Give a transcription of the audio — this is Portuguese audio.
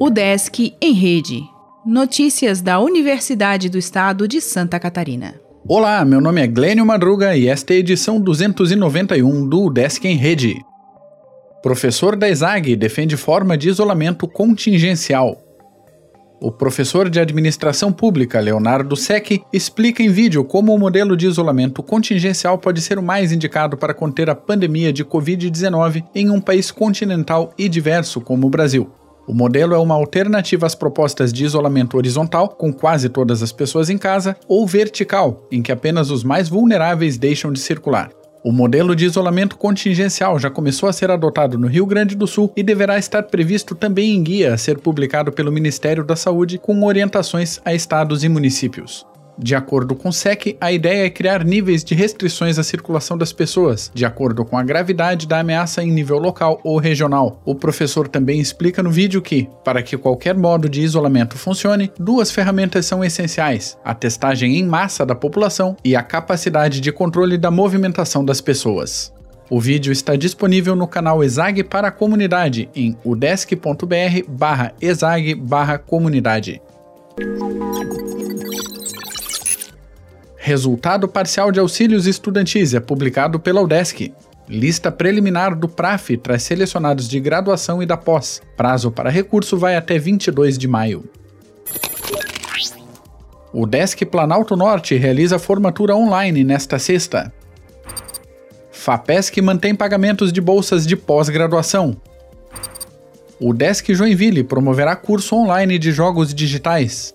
O Desk em Rede. Notícias da Universidade do Estado de Santa Catarina. Olá, meu nome é Glênio Madruga e esta é a edição 291 do Desk em Rede. Professor da ESAG defende forma de isolamento contingencial. O professor de Administração Pública, Leonardo Sec, explica em vídeo como o modelo de isolamento contingencial pode ser o mais indicado para conter a pandemia de Covid-19 em um país continental e diverso como o Brasil. O modelo é uma alternativa às propostas de isolamento horizontal, com quase todas as pessoas em casa, ou vertical, em que apenas os mais vulneráveis deixam de circular. O modelo de isolamento contingencial já começou a ser adotado no Rio Grande do Sul e deverá estar previsto também em guia a ser publicado pelo Ministério da Saúde com orientações a estados e municípios. De acordo com o SEC, a ideia é criar níveis de restrições à circulação das pessoas, de acordo com a gravidade da ameaça em nível local ou regional. O professor também explica no vídeo que, para que qualquer modo de isolamento funcione, duas ferramentas são essenciais: a testagem em massa da população e a capacidade de controle da movimentação das pessoas. O vídeo está disponível no canal Exag para a comunidade em udesc.br/exag/comunidade. Resultado parcial de auxílios estudantis é publicado pela UDESC. Lista preliminar do PRAF traz selecionados de graduação e da pós. Prazo para recurso vai até 22 de maio. O Desk Planalto Norte realiza formatura online nesta sexta. FAPESC mantém pagamentos de bolsas de pós-graduação. O Desk Joinville promoverá curso online de jogos digitais.